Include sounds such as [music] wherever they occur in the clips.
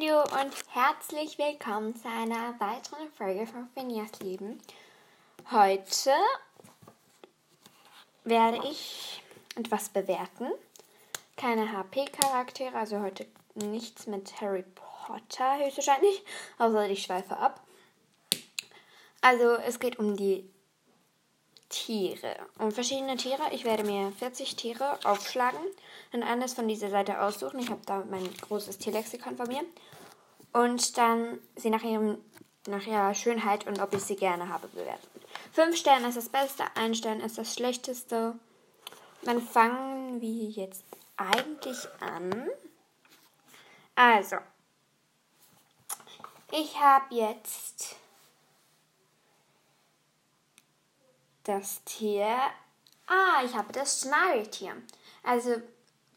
Hallo und herzlich willkommen zu einer weiteren Folge von Phineas Leben. Heute werde ich etwas bewerten. Keine HP-Charaktere, also heute nichts mit Harry Potter höchstwahrscheinlich, außer ich schweife ab. Also es geht um die Tiere. Um verschiedene Tiere. Ich werde mir 40 Tiere aufschlagen und eines von dieser Seite aussuchen. Ich habe da mein großes Tierlexikon von mir. Und dann sie nach, ihrem, nach ihrer Schönheit und ob ich sie gerne habe bewerten. Fünf Sterne ist das Beste, ein Stern ist das Schlechteste. Dann fangen wir jetzt eigentlich an. Also, ich habe jetzt das Tier. Ah, ich habe das Schnarrtier. Also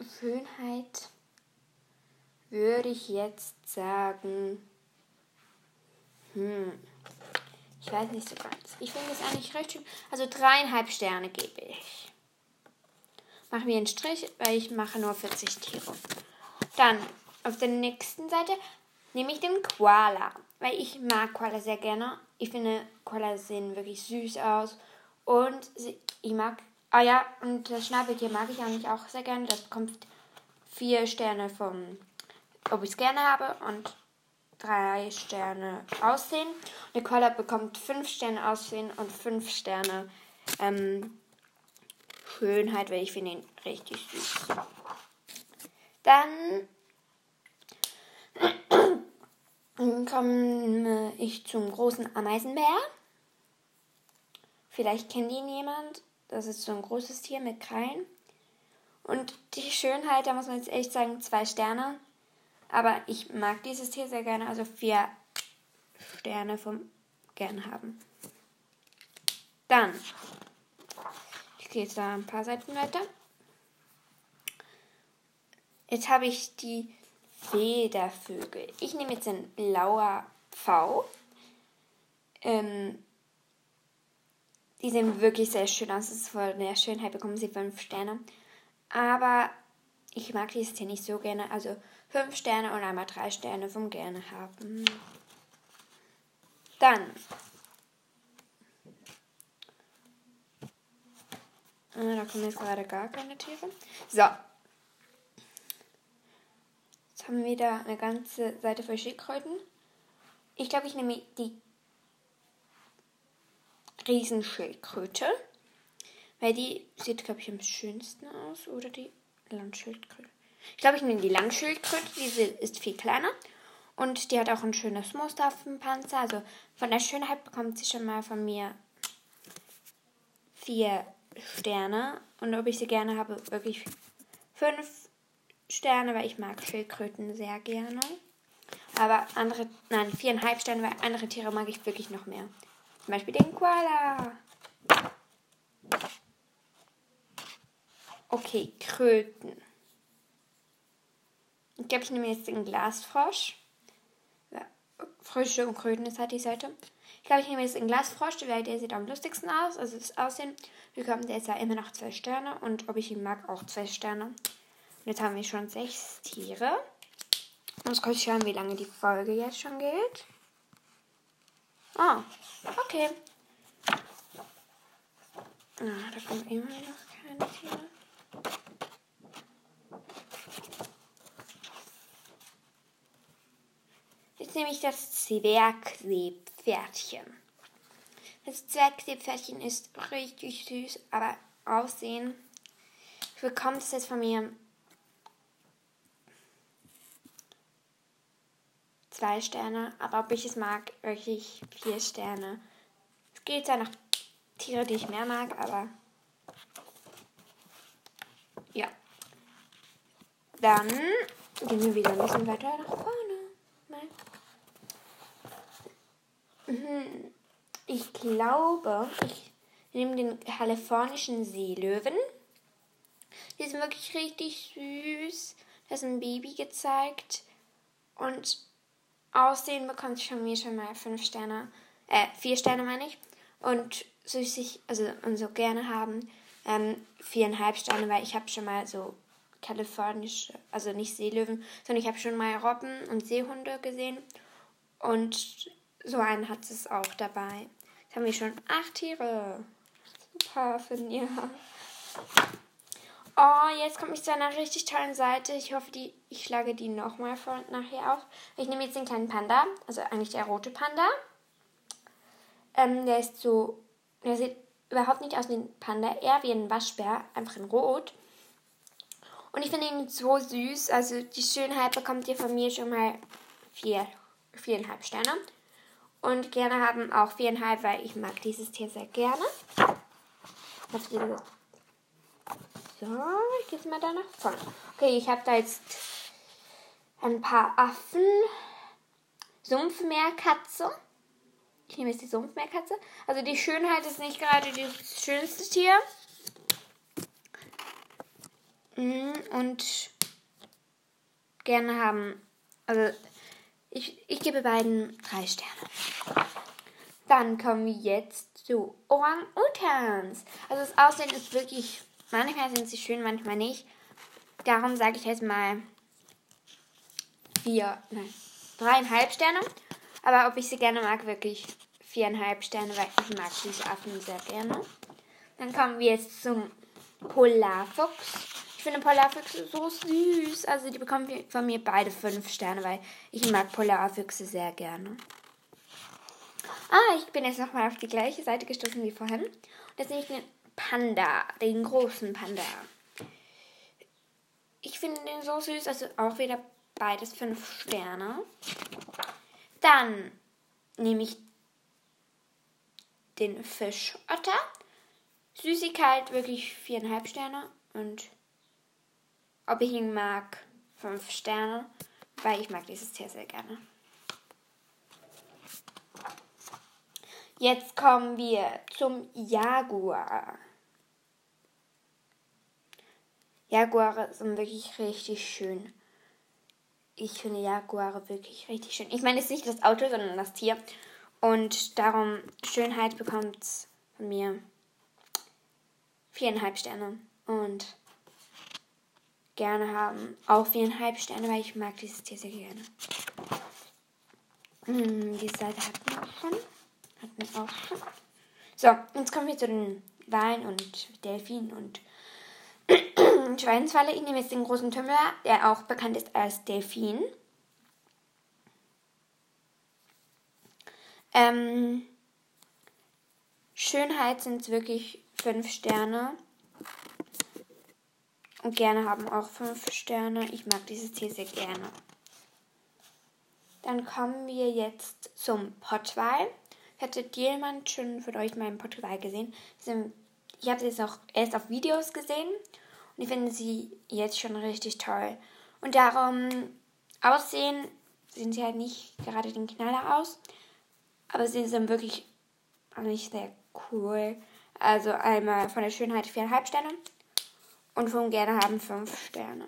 Schönheit würde ich jetzt sagen. Hm. Ich weiß nicht so ganz. Ich finde es eigentlich recht schön. Also dreieinhalb Sterne gebe ich. Machen wir einen Strich, weil ich mache nur 40 Tiere. Dann auf der nächsten Seite nehme ich den Koala. Weil ich mag Koala sehr gerne. Ich finde, Koala sehen wirklich süß aus. Und ich mag, ah ja, und das Schnabeltier mag ich eigentlich auch sehr gerne. Das bekommt vier Sterne vom, ob ich es gerne habe und drei Sterne Aussehen. Koala bekommt fünf Sterne Aussehen und fünf Sterne ähm, Schönheit, weil ich finde ihn richtig süß. Dann [clears throat] komme ich zum großen Ameisenbär. Vielleicht kennt ihn jemand. Das ist so ein großes Tier mit Krallen. Und die Schönheit, da muss man jetzt echt sagen, zwei Sterne. Aber ich mag dieses Tier sehr gerne, also vier Sterne vom gern haben. Dann, ich gehe jetzt da ein paar Seiten weiter. Jetzt habe ich die Federvögel. Ich nehme jetzt ein blauer V. Ähm, die sehen wirklich sehr schön aus. Das ist von der Schönheit bekommen sie fünf Sterne. Aber ich mag dieses Tier nicht so gerne. Also fünf Sterne und einmal drei Sterne vom Gerne haben. Dann. Ah, da kommen jetzt gerade gar keine Tiere. So. Jetzt haben wir wieder eine ganze Seite voll Schildkröten. Ich glaube, ich nehme die Riesenschildkröte. Weil die sieht, glaube ich, am schönsten aus. Oder die Landschildkröte. Ich glaube, ich nehme die Langschildkröte. Diese ist viel kleiner. Und die hat auch ein schönes Muster auf dem Panzer. Also von der Schönheit bekommt sie schon mal von mir vier Sterne. Und ob ich sie gerne habe, wirklich fünf Sterne, weil ich mag Schildkröten sehr gerne. Aber andere, nein, viereinhalb Sterne, weil andere Tiere mag ich wirklich noch mehr. Zum Beispiel den Koala. Okay, Kröten. Ich glaube, ich nehme jetzt den Glasfrosch. Ja, Frösche und Kröten ist halt die Seite. Ich glaube, ich nehme jetzt den Glasfrosch, weil der sieht am lustigsten aus. Also das Aussehen bekommt der jetzt ja immer noch zwei Sterne. Und ob ich ihn mag, auch zwei Sterne. Und jetzt haben wir schon sechs Tiere. Muss kurz schauen, wie lange die Folge jetzt schon geht. Ah, okay. Ah, da kommen immer noch keine Tiere. Jetzt nehme ich das Zwergseepferdchen. Das Zwergseepferdchen ist richtig süß, aber aussehen. Ich bekomme es jetzt von mir zwei Sterne, aber ob ich es mag, wirklich vier Sterne. Es geht ja nach Tiere, die ich mehr mag, aber ja. Dann gehen wir wieder ein bisschen weiter nach vorne. Mhm. Ich glaube, ich nehme den kalifornischen Seelöwen. Die sind wirklich richtig süß. Da ist ein Baby gezeigt. Und Aussehen bekommt von mir schon mal fünf Sterne, äh, vier Sterne meine ich. Und süßig, also und so gerne haben, ähm, viereinhalb Sterne, weil ich habe schon mal so kalifornische, also nicht Seelöwen, sondern ich habe schon mal Robben und Seehunde gesehen. Und so einen hat es auch dabei. Jetzt haben wir schon acht Tiere. Super, finde ich. Oh, jetzt komme ich zu einer richtig tollen Seite. Ich hoffe, die, ich schlage die nochmal von nachher auf. Ich nehme jetzt den kleinen Panda, also eigentlich der rote Panda. Ähm, der ist so, der sieht überhaupt nicht aus wie ein Panda, eher wie ein Waschbär, einfach in Rot. Und ich finde ihn so süß. Also die Schönheit bekommt ihr von mir schon mal vier, viereinhalb Sterne. Und gerne haben auch viereinhalb, weil ich mag dieses Tier sehr gerne. So, ich gehe mal da nach vorne. Okay, ich habe da jetzt ein paar Affen. Sumpfmeerkatze. Ich nehme jetzt die Sumpfmeerkatze. Also die Schönheit ist nicht gerade das schönste Tier. Mm, und gerne haben, also ich, ich gebe beiden drei Sterne. Dann kommen wir jetzt zu Orang-Utans. Also das Aussehen ist wirklich Manchmal sind sie schön, manchmal nicht. Darum sage ich jetzt mal vier, nein, dreieinhalb Sterne. Aber ob ich sie gerne mag, wirklich viereinhalb Sterne, weil ich mag diese Affen sehr gerne. Dann kommen wir jetzt zum Polarfuchs. Ich finde Polarfüchse so süß. Also die bekommen von mir beide fünf Sterne, weil ich mag Polarfüchse sehr gerne. Ah, ich bin jetzt nochmal auf die gleiche Seite gestoßen wie vorhin. Und jetzt nehme ich den Panda, den großen Panda. Ich finde den so süß, also auch wieder beides fünf Sterne. Dann nehme ich den Fischotter. Süßigkeit wirklich viereinhalb Sterne und ob ich ihn mag, fünf Sterne, weil ich mag dieses Tier sehr gerne. Jetzt kommen wir zum Jaguar. Jaguare sind wirklich richtig schön. Ich finde Jaguare wirklich richtig schön. Ich meine, es ist nicht das Auto, sondern das Tier. Und darum, Schönheit bekommt von mir viereinhalb Sterne. Und gerne haben auch viereinhalb Sterne, weil ich mag dieses Tier sehr gerne. Hm, die Seite hatten wir auch schon. Hatten auch. So, jetzt kommen wir zu den Walen und Delfinen und [clears throat] Schweinsfalle. Ich nehme jetzt den großen Tümmler, der auch bekannt ist als Delfin. Ähm, Schönheit sind es wirklich fünf Sterne. Und gerne haben auch fünf Sterne. Ich mag dieses Tier sehr gerne. Dann kommen wir jetzt zum Pottwal. Hättet jemand schon von euch meinen Pottwal gesehen? Ich habe es auch erst auf Videos gesehen und ich finde sie jetzt schon richtig toll. Und darum aussehen sehen sie halt nicht gerade den Knaller aus, aber sie sind wirklich nicht sehr cool. Also einmal von der Schönheit viereinhalb Sterne und vom Gerne haben fünf Sterne.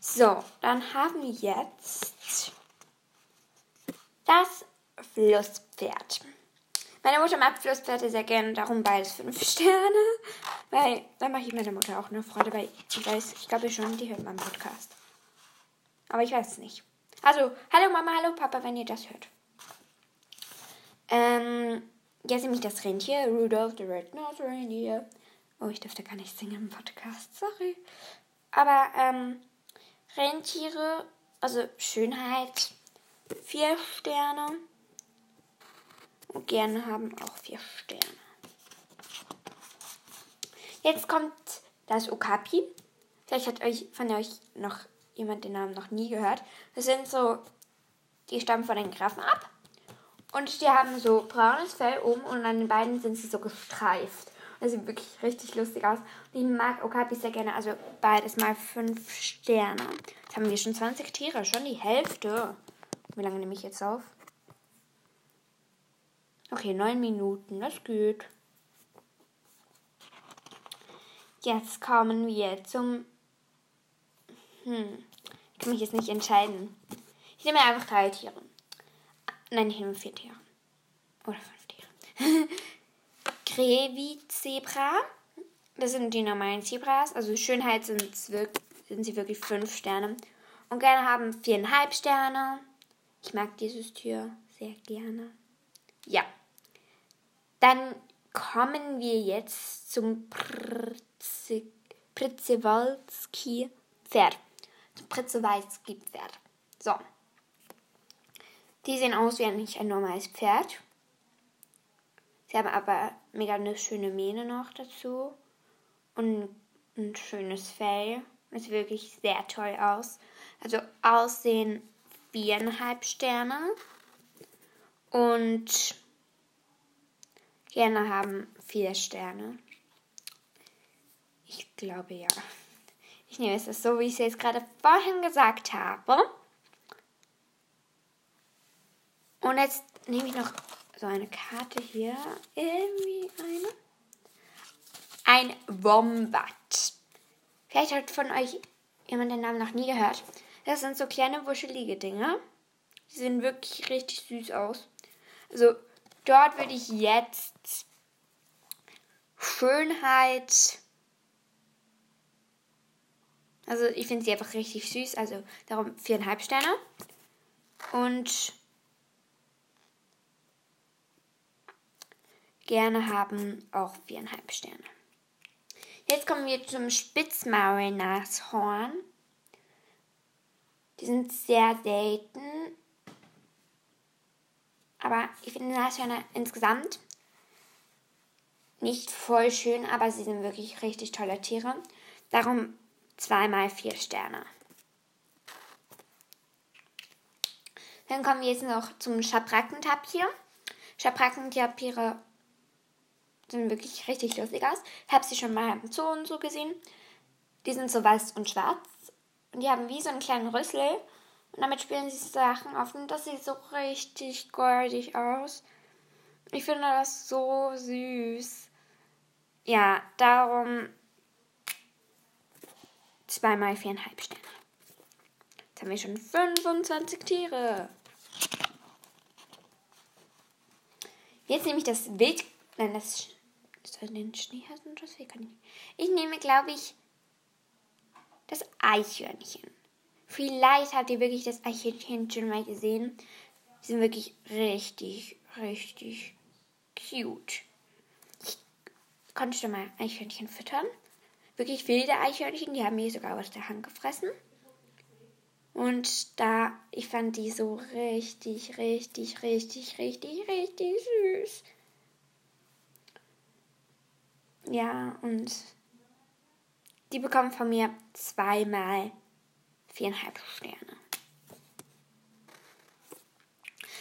So, dann haben wir jetzt das Flusspferd. Meine Mutter mag Flusspferde sehr gerne, darum beides fünf [laughs] Sterne. Weil dann mache ich meiner Mutter auch eine Freude, weil ich weiß, ich glaube schon, die hört meinen Podcast. Aber ich weiß es nicht. Also, hallo Mama, hallo Papa, wenn ihr das hört. Ähm, jetzt nehme ich das Rentier, Rudolph the Red-Nosed Reindeer. Oh, ich dürfte gar nicht singen im Podcast, sorry. Aber, ähm, Rentiere, also Schönheit, vier Sterne. Und gerne haben auch vier Sterne. Jetzt kommt das Okapi. Vielleicht hat euch von euch noch jemand den Namen noch nie gehört. Das sind so, die stammen von den Grafen ab. Und die haben so braunes Fell oben und an den beiden sind sie so gestreift. Das sieht wirklich richtig lustig aus. Und ich mag Okapi sehr gerne. Also beides mal fünf Sterne. Jetzt haben wir schon 20 Tiere, schon die Hälfte. Wie lange nehme ich jetzt auf? Okay, neun Minuten, das geht. Jetzt kommen wir zum. Hm, ich kann mich jetzt nicht entscheiden. Ich nehme einfach drei Tiere. Nein, ich nehme vier Tiere. Oder fünf Tiere. [laughs] Grevizebra. Das sind die normalen Zebras. Also Schönheit sind, sind sie wirklich fünf Sterne. Und gerne haben viereinhalb Sterne. Ich mag dieses Tier sehr gerne. Ja. Dann kommen wir jetzt zum Pritzewalski Pferd. Zum Pritzewalski Pferd. So. Die sehen aus wie ein normales Pferd. Sie haben aber mega eine schöne Mähne noch dazu. Und ein schönes Fell. Sieht wirklich sehr toll aus. Also Aussehen viereinhalb Sterne. Und gerne haben vier Sterne. Ich glaube ja. Ich nehme es so, wie ich es jetzt gerade vorhin gesagt habe. Und jetzt nehme ich noch so eine Karte hier. Irgendwie eine. Ein Wombat. Vielleicht hat von euch jemand den Namen noch nie gehört. Das sind so kleine wuschelige Dinge. Die sehen wirklich richtig süß aus. Also dort würde ich jetzt Schönheit. Also ich finde sie einfach richtig süß. Also darum viereinhalb Sterne. Und gerne haben auch viereinhalb Sterne. Jetzt kommen wir zum Spitzmaulnashorn. Die sind sehr selten. Aber ich finde Nashörner insgesamt nicht voll schön, aber sie sind wirklich richtig tolle Tiere. Darum zweimal vier Sterne. Dann kommen wir jetzt noch zum Schabrackentapir. Schabrackentapiere sehen wirklich richtig lustig aus. Ich habe sie schon mal im Zoo und so gesehen. Die sind so weiß und schwarz. Und die haben wie so einen kleinen Rüssel. Und damit spielen sie Sachen auf. Und das sieht so richtig goldig aus. Ich finde das so süß. Ja, darum zweimal viereinhalb Sterne. Jetzt haben wir schon 25 Tiere. Jetzt nehme ich das Wild, nein, das soll den Schneehasen das kann ich. Ich nehme, glaube ich, das Eichhörnchen. Vielleicht habt ihr wirklich das Eichhörnchen schon mal gesehen. Die sind wirklich richtig, richtig cute. Ich konnte schon mal Eichhörnchen füttern. Wirklich wilde Eichhörnchen, die haben mir sogar aus der Hand gefressen. Und da, ich fand die so richtig, richtig, richtig, richtig, richtig süß. Ja, und die bekommen von mir zweimal viereinhalb Sterne.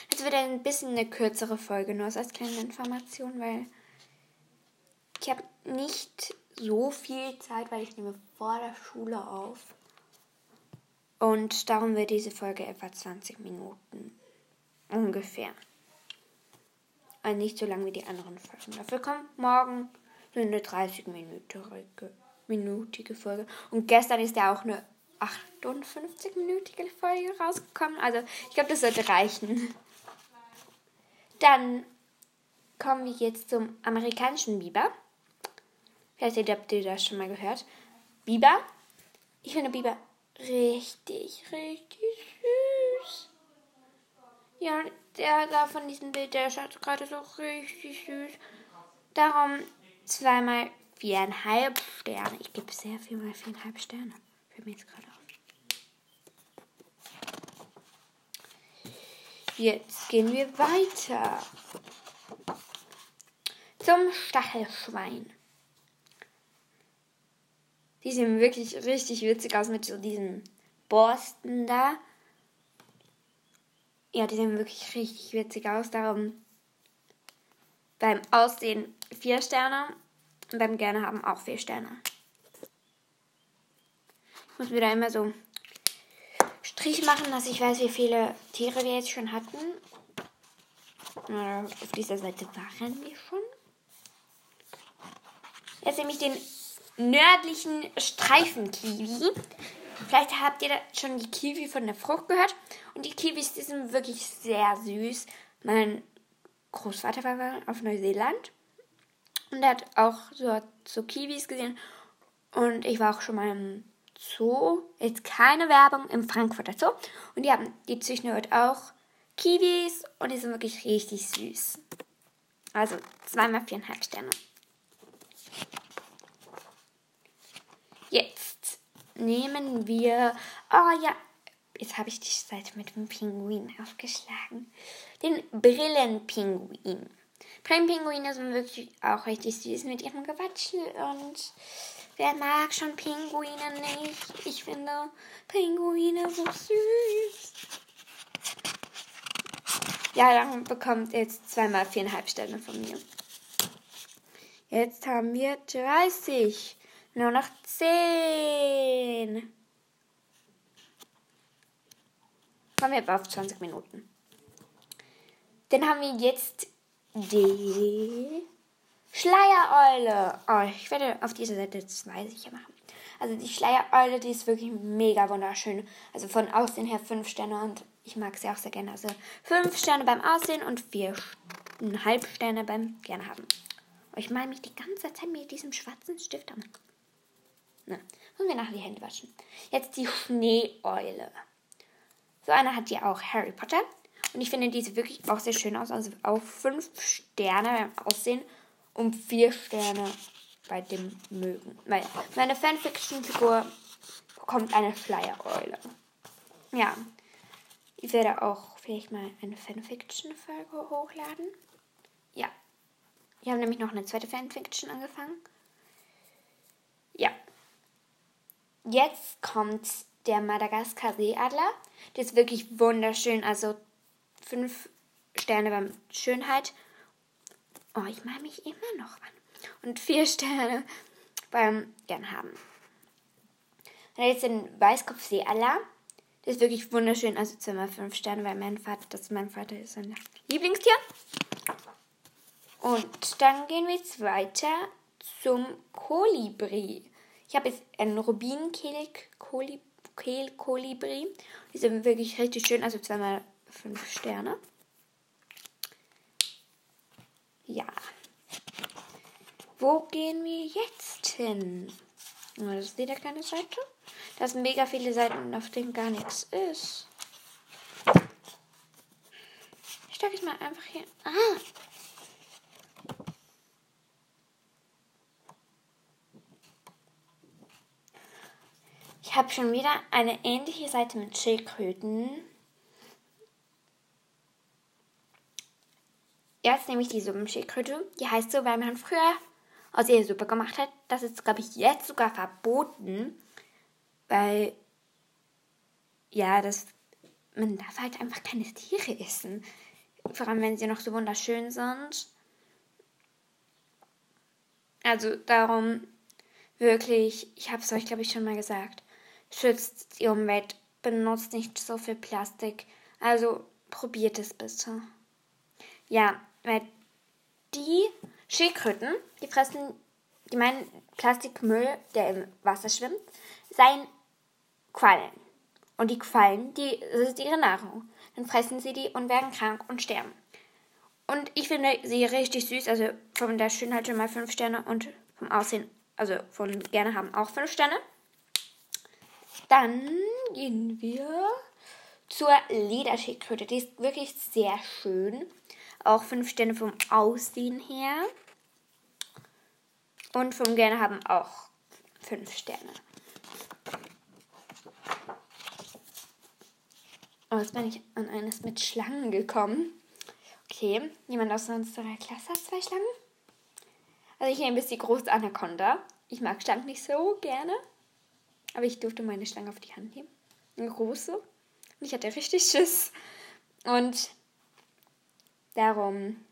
Jetzt wird ein bisschen eine kürzere Folge, nur als kleine Information, weil ich habe nicht so viel Zeit, weil ich nehme vor der Schule auf. Und darum wird diese Folge etwa 20 Minuten ungefähr. Also nicht so lang wie die anderen Folgen. Dafür kommt morgen eine 30-minütige Folge. Und gestern ist ja auch eine 58-minütige Folge rausgekommen. Also ich glaube, das sollte reichen. Dann kommen wir jetzt zum amerikanischen Biber. Vielleicht habt ihr das schon mal gehört. Biber. Ich finde Biber richtig, richtig süß. Ja, der da von diesem Bild, der schaut gerade so richtig süß. Darum zweimal viereinhalb Sterne. Ich gebe sehr viel mal viereinhalb Sterne. Fällt mir jetzt gerade auf. Jetzt gehen wir weiter. Zum Stachelschwein. Die sehen wirklich richtig witzig aus mit so diesen Borsten da. Ja, die sehen wirklich richtig witzig aus. Darum beim Aussehen vier Sterne und beim Gerne haben auch vier Sterne. Ich muss wieder immer so Strich machen, dass ich weiß, wie viele Tiere wir jetzt schon hatten. Auf dieser Seite waren wir schon. Jetzt nehme ich den nördlichen Streifenkiwi. Vielleicht habt ihr schon die Kiwi von der Frucht gehört. Und die Kiwis, die sind wirklich sehr süß. Mein Großvater war auf Neuseeland Und er hat auch so, so Kiwis gesehen. Und ich war auch schon mal im Zoo. Jetzt keine Werbung im Frankfurter Zoo. Und die haben, die züchten dort auch Kiwis und die sind wirklich richtig süß. Also zweimal viereinhalb Sterne. Jetzt nehmen wir. Oh ja, jetzt habe ich die Seite mit dem Pinguin aufgeschlagen. Den Brillenpinguin. Brillenpinguine sind wirklich auch richtig süß mit ihrem Gewatschel und wer mag schon Pinguine nicht? Ich finde Pinguine so süß. Ja, dann bekommt jetzt zweimal viereinhalb Sterne von mir. Jetzt haben wir 30. Nur noch 10. Kommen wir auf 20 Minuten. Dann haben wir jetzt die Schleiereule. Oh, ich werde auf dieser Seite zwei sicher machen. Also die Schleiereule, die ist wirklich mega wunderschön. Also von Aussehen her 5 Sterne und ich mag sie auch sehr gerne. Also 5 Sterne beim Aussehen und 4,5 Sterne beim gerne haben. Ich male mich die ganze Zeit mit diesem schwarzen Stift an. Na, müssen wir nachher die Hände waschen. Jetzt die Schneeeule. So eine hat ja auch Harry Potter. Und ich finde, die sieht wirklich auch sehr schön aus. Also auch 5 Sterne beim Aussehen und 4 Sterne bei dem Mögen. Weil meine Fanfiction-Figur bekommt eine Schleiereule. Ja. Ich werde auch vielleicht mal eine Fanfiction-Folge hochladen. Ja. Ich habe nämlich noch eine zweite Fanfiction angefangen. Ja. Jetzt kommt der Madagaskar-Seeadler. Der ist wirklich wunderschön. Also fünf Sterne beim Schönheit. Oh, ich mal mich immer noch an. Und vier [laughs] Sterne beim Gern haben. Dann jetzt den Weißkopfseeadler. Der ist wirklich wunderschön. Also zweimal fünf Sterne, weil mein Vater, das mein Vater ist sein Lieblingstier. Und dann gehen wir jetzt weiter zum Kolibri. Ich habe jetzt einen Rubinenkehl-Kolibri. Die sind wirklich richtig schön, also zweimal fünf Sterne. Ja. Wo gehen wir jetzt hin? Das ist wieder keine Seite. Da sind mega viele Seiten, auf denen gar nichts ist. Ich stecke es mal einfach hier. Ah! Ich habe schon wieder eine ähnliche Seite mit Schildkröten. Jetzt nehme ich die Suppenschildkröte. Die heißt so, weil man früher aus ihr Suppe gemacht hat. Das ist, glaube ich, jetzt sogar verboten. Weil, ja, das, man darf halt einfach keine Tiere essen. Vor allem, wenn sie noch so wunderschön sind. Also darum wirklich, ich habe es euch, glaube ich, schon mal gesagt, schützt die Umwelt, benutzt nicht so viel Plastik. Also probiert es bitte. Ja, weil die Schildkröten, die fressen, die meinen Plastikmüll, der im Wasser schwimmt, seien Quallen. Und die Quallen, die, das ist ihre Nahrung. Dann fressen sie die und werden krank und sterben. Und ich finde sie richtig süß, also von der Schönheit schon mal 5 Sterne und vom Aussehen, also von gerne haben auch 5 Sterne. Dann gehen wir zur Lederschildkröte. Die ist wirklich sehr schön. Auch 5 Sterne vom Aussehen her. Und vom Gerne haben auch 5 Sterne. Oh, jetzt bin ich an eines mit Schlangen gekommen. Okay, jemand aus unserer Klasse hat zwei Schlangen. Also ich nehme jetzt die große Anaconda. Ich mag Schlangen nicht so gerne. Aber ich durfte meine Schlange auf die Hand nehmen. Eine große. Und ich hatte richtig Schiss. Und darum,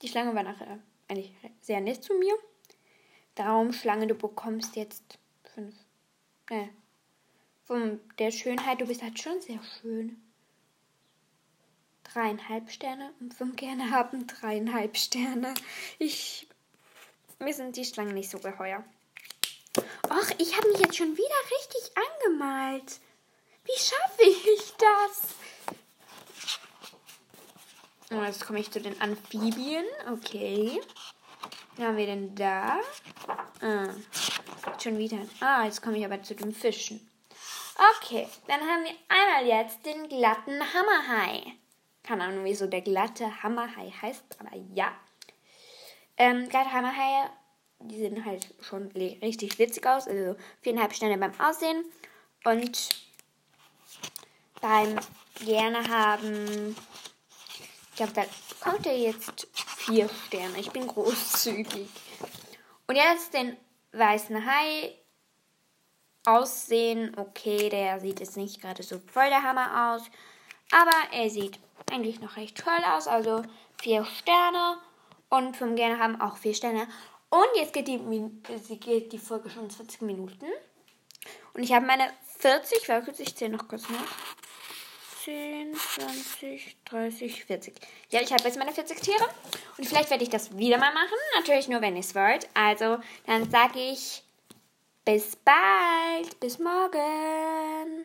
die Schlange war nachher eigentlich sehr nett zu mir. Darum, Schlange, du bekommst jetzt fünf. Äh, von der Schönheit, du bist halt schon sehr schön. Dreieinhalb Sterne und fünf gerne haben dreieinhalb Sterne. Ich. Mir sind die Schlangen nicht so geheuer. Och, ich habe mich jetzt schon wieder richtig angemalt. Wie schaffe ich das? Oh, jetzt komme ich zu den Amphibien. Okay. Wen haben wir denn da? Ah, schon wieder. Ah, jetzt komme ich aber zu den Fischen. Okay, dann haben wir einmal jetzt den glatten Hammerhai. Keine Ahnung, wieso der glatte Hammerhai heißt, aber ja. Ähm, glatte Hammerhaie, die sehen halt schon richtig witzig aus. Also viereinhalb Sterne beim Aussehen. Und beim gerne haben, ich glaube, da kommt er jetzt vier Sterne. Ich bin großzügig. Und jetzt den weißen Hai. Aussehen, okay, der sieht jetzt nicht gerade so voll der Hammer aus. Aber er sieht eigentlich noch recht toll aus. Also vier Sterne. Und vom Gerne haben auch vier Sterne. Und jetzt geht die, geht die Folge schon 20 Minuten. Und ich habe meine 40, weil ich zähle noch kurz nach. 10, 20, 30, 40. Ja, ich habe jetzt meine 40 Tiere. Und vielleicht werde ich das wieder mal machen. Natürlich nur, wenn es wollt. Also, dann sage ich bis bald. Bis morgen.